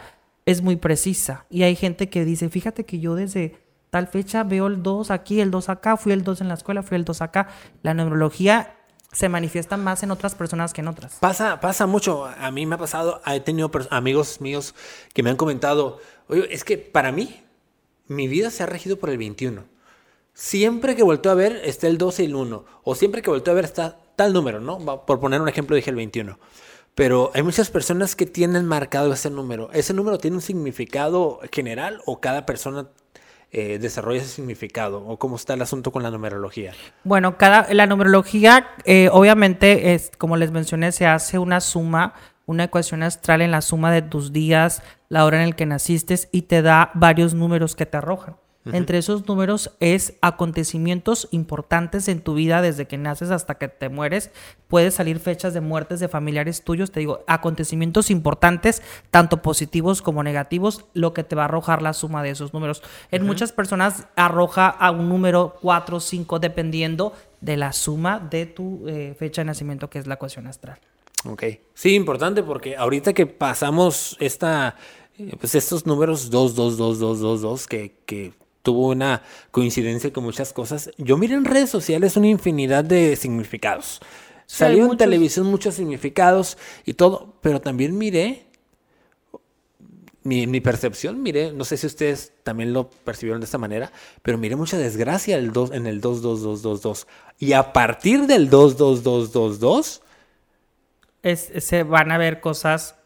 es muy precisa. Y hay gente que dice, fíjate que yo desde tal fecha veo el 2 aquí, el 2 acá, fui el 2 en la escuela, fui el 2 acá. La numerología se manifiesta más en otras personas que en otras. Pasa, pasa mucho. A mí me ha pasado, he tenido amigos míos que me han comentado, oye, es que para mí, mi vida se ha regido por el 21. Siempre que volteo a ver está el 12 y el 1. O siempre que volteo a ver está tal número, ¿no? Por poner un ejemplo, dije el 21. Pero hay muchas personas que tienen marcado ese número. ¿Ese número tiene un significado general o cada persona eh, desarrolla ese significado? ¿O cómo está el asunto con la numerología? Bueno, cada, la numerología, eh, obviamente, es, como les mencioné, se hace una suma una ecuación astral en la suma de tus días, la hora en el que naciste y te da varios números que te arrojan. Entre esos números es acontecimientos importantes en tu vida desde que naces hasta que te mueres. Puede salir fechas de muertes de familiares tuyos. Te digo, acontecimientos importantes, tanto positivos como negativos, lo que te va a arrojar la suma de esos números. En muchas personas arroja a un número 4 o 5 dependiendo de la suma de tu eh, fecha de nacimiento, que es la ecuación astral. Ok. Sí, importante porque ahorita que pasamos esta, eh, pues estos números 2, 2, 2, 2, 2, 2, que, que tuvo una coincidencia con muchas cosas. Yo miré en redes sociales una infinidad de significados. Salió en televisión muchos significados y todo, pero también miré, mi, mi, percepción, miré, no sé si ustedes también lo percibieron de esta manera, pero miré mucha desgracia el 2, en el 22222. Y a partir del 22222... Es, se van a ver cosas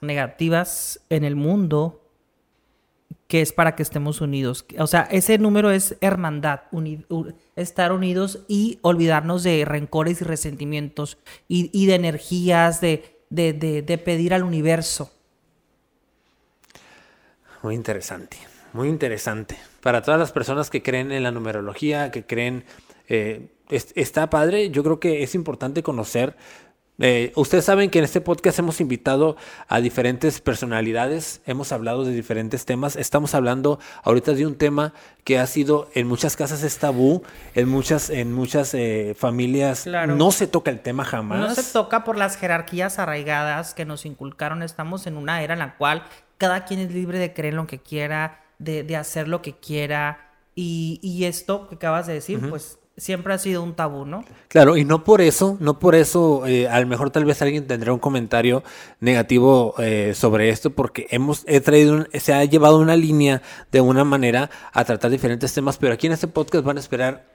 negativas en el mundo que es para que estemos unidos. O sea, ese número es hermandad, estar unidos y olvidarnos de rencores y resentimientos y, de energías, de, pedir al universo. Muy interesante, muy interesante. Para todas las personas que creen en la numerología, que creen, eh, está padre, yo creo que es importante conocer eh, ustedes saben que en este podcast hemos invitado a diferentes personalidades, hemos hablado de diferentes temas, estamos hablando ahorita de un tema que ha sido en muchas casas es tabú, en muchas, en muchas eh, familias no se toca el tema jamás. No se toca por las jerarquías arraigadas que nos inculcaron, estamos en una era en la cual cada quien es libre de creer lo que quiera, de, hacer lo que quiera, y, esto que acabas de decir, pues siempre ha sido un tabú, ¿no? Claro, y no por eso, no por eso, eh, a lo mejor tal vez alguien tendrá un comentario negativo eh, sobre esto, porque hemos he traído, se ha llevado una línea de una manera a tratar diferentes temas, pero aquí en este podcast van a esperar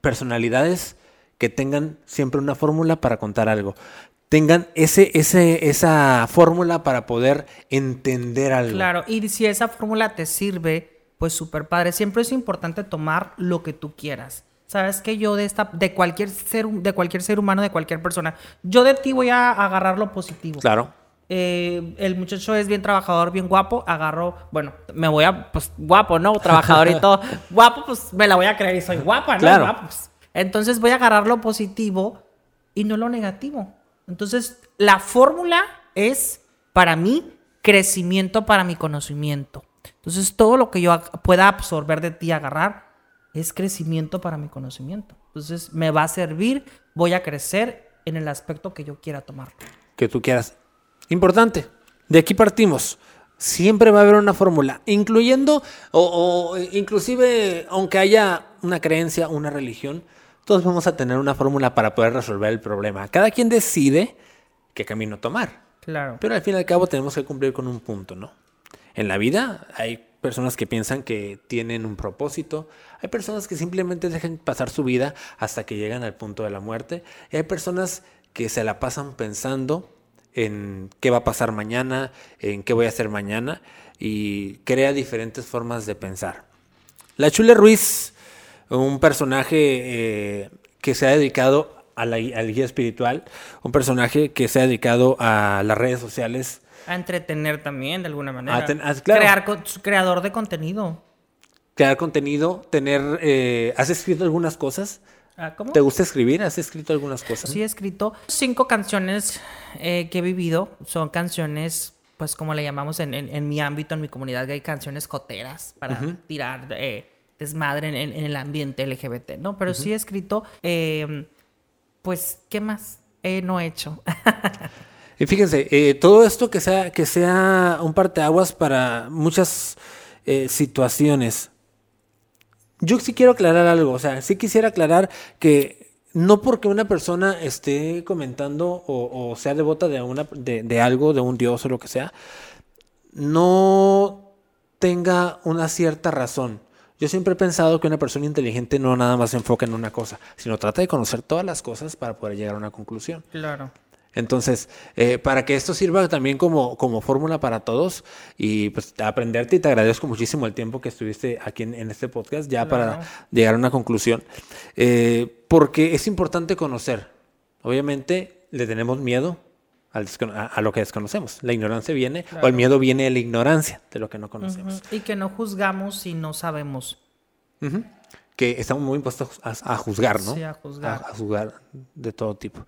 personalidades que tengan siempre una fórmula para contar algo. Tengan ese, ese, esa fórmula para poder entender algo. Claro, y si esa fórmula te sirve, pues súper padre. Siempre es importante tomar lo que tú quieras sabes que yo de esta de cualquier ser de cualquier ser humano de cualquier persona yo de ti voy a agarrar lo positivo. Claro. Eh, el muchacho es bien trabajador bien guapo agarro bueno me voy a pues guapo no trabajador y todo. (laughs) Guapo pues me la voy a creer y soy guapa no claro. Pues. entonces voy a agarrar lo positivo y no lo negativo. Entonces la fórmula es para mí crecimiento para mi conocimiento. Entonces todo lo que yo pueda absorber de ti agarrar es crecimiento para mi conocimiento. Entonces me va a servir, voy a crecer en el aspecto que yo quiera tomar. Que tú quieras. Importante, de aquí partimos. Siempre va a haber una fórmula, incluyendo o, inclusive aunque haya una creencia, una religión, todos vamos a tener una fórmula para poder resolver el problema. Cada quien decide qué camino tomar. Claro. Pero al fin y al cabo tenemos que cumplir con un punto, ¿no? En la vida hay personas que piensan que tienen un propósito, hay personas que simplemente dejan pasar su vida hasta que llegan al punto de la muerte, y hay personas que se la pasan pensando en qué va a pasar mañana, en qué voy a hacer mañana, y crea diferentes formas de pensar. La Chule Ruiz, un personaje eh, que se ha dedicado a la, al guía espiritual, un personaje que se ha dedicado a las redes sociales, a entretener también, de alguna manera. Crear creador de contenido. Crear contenido, tener... Eh, ¿Has escrito algunas cosas? Ah, ¿Cómo? ¿Te gusta escribir? ¿Has escrito algunas cosas? Sí, he escrito cinco canciones eh, que he vivido. Son canciones, pues como le llamamos en, mi ámbito, en mi comunidad gay, canciones coteras para tirar eh, desmadre en, el ambiente LGBT, ¿no? Pero sí he escrito, pues, ¿qué más? no he hecho. Y fíjense, eh, todo esto que sea, que sea un parteaguas para muchas eh, situaciones. Yo sí quiero aclarar algo, o sea, sí quisiera aclarar que no porque una persona esté comentando o, sea devota de, una, de, de algo, de un dios o lo que sea, no tenga una cierta razón. Yo siempre he pensado que una persona inteligente no nada más se enfoca en una cosa, sino trata de conocer todas las cosas para poder llegar a una conclusión. Claro. Entonces, eh, para que esto sirva también como, como fórmula para todos y pues aprenderte y te agradezco muchísimo el tiempo que estuviste aquí en, este podcast ya para llegar a una conclusión, eh, porque es importante conocer. Obviamente le tenemos miedo al a, a lo que desconocemos. La ignorancia viene, o el miedo viene de la ignorancia, de lo que no conocemos. Y que no juzgamos si no sabemos. Ujú. Que estamos muy impuestos a, a juzgar, ¿no? Sí, a juzgar. A, a juzgar de todo tipo.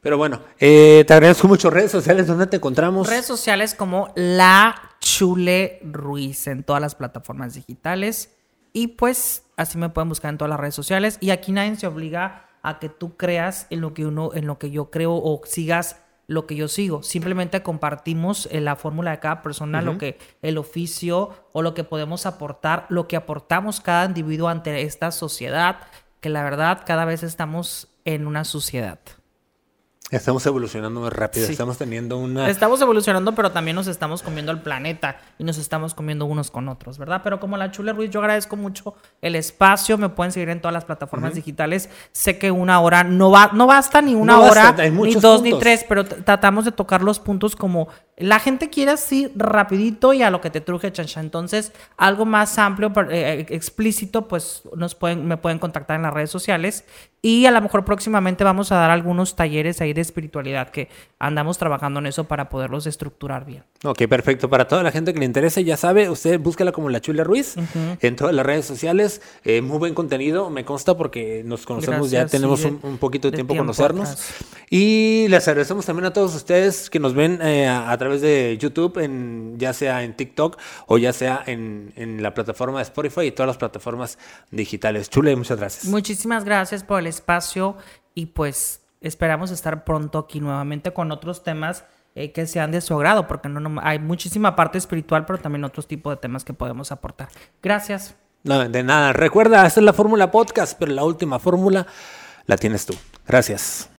Pero bueno, eh, te agradezco mucho redes sociales. ¿Dónde te encontramos? Redes sociales como La Chule Ruiz en todas las plataformas digitales. Y pues así me pueden buscar en todas las redes sociales. Y aquí nadie se obliga a que tú creas en lo que uno, en lo que yo creo o sigas lo que yo sigo. Simplemente compartimos eh, la fórmula de cada persona, lo que el oficio o lo que podemos aportar, lo que aportamos cada individuo ante esta sociedad, que la verdad cada vez estamos en una sociedad. Estamos evolucionando más rápido. Sí. Estamos teniendo una. Estamos evolucionando, pero también nos estamos comiendo el planeta y nos estamos comiendo unos con otros, ¿verdad? Pero como la Chule Ruiz, yo agradezco mucho el espacio. Me pueden seguir en todas las plataformas digitales. Sé que una hora no va, no basta ni una No hora, basta, ni dos, ni tres, pero tratamos de tocar los puntos como la gente quiere así rapidito y a lo que te truje, chancha. Entonces, algo más amplio, eh, eh, explícito, pues nos pueden, me pueden contactar en las redes sociales. Y a lo mejor próximamente vamos a dar algunos talleres ahí de espiritualidad que andamos trabajando en eso para poderlos estructurar bien. Ok, perfecto. Para toda la gente que le interese, ya sabe, usted búsquela como La Chula Ruiz en todas las redes sociales. Eh, muy buen contenido, me consta porque nos conocemos, ya tenemos sí, un, un poquito de, de tiempo, tiempo conocernos. atrás. Y les agradecemos también a todos ustedes que nos ven eh, a, a través de YouTube, en, ya sea en TikTok o ya sea en, en la plataforma de Spotify y todas las plataformas digitales. Chule, muchas gracias. Muchísimas gracias por el espacio y pues esperamos estar pronto aquí nuevamente con otros temas eh, que sean de su agrado, porque no, no- hay muchísima parte espiritual, pero también otros tipos de temas que podemos aportar. Gracias. No, de nada. Recuerda, esta es la fórmula podcast, pero la última fórmula la tienes tú. Gracias.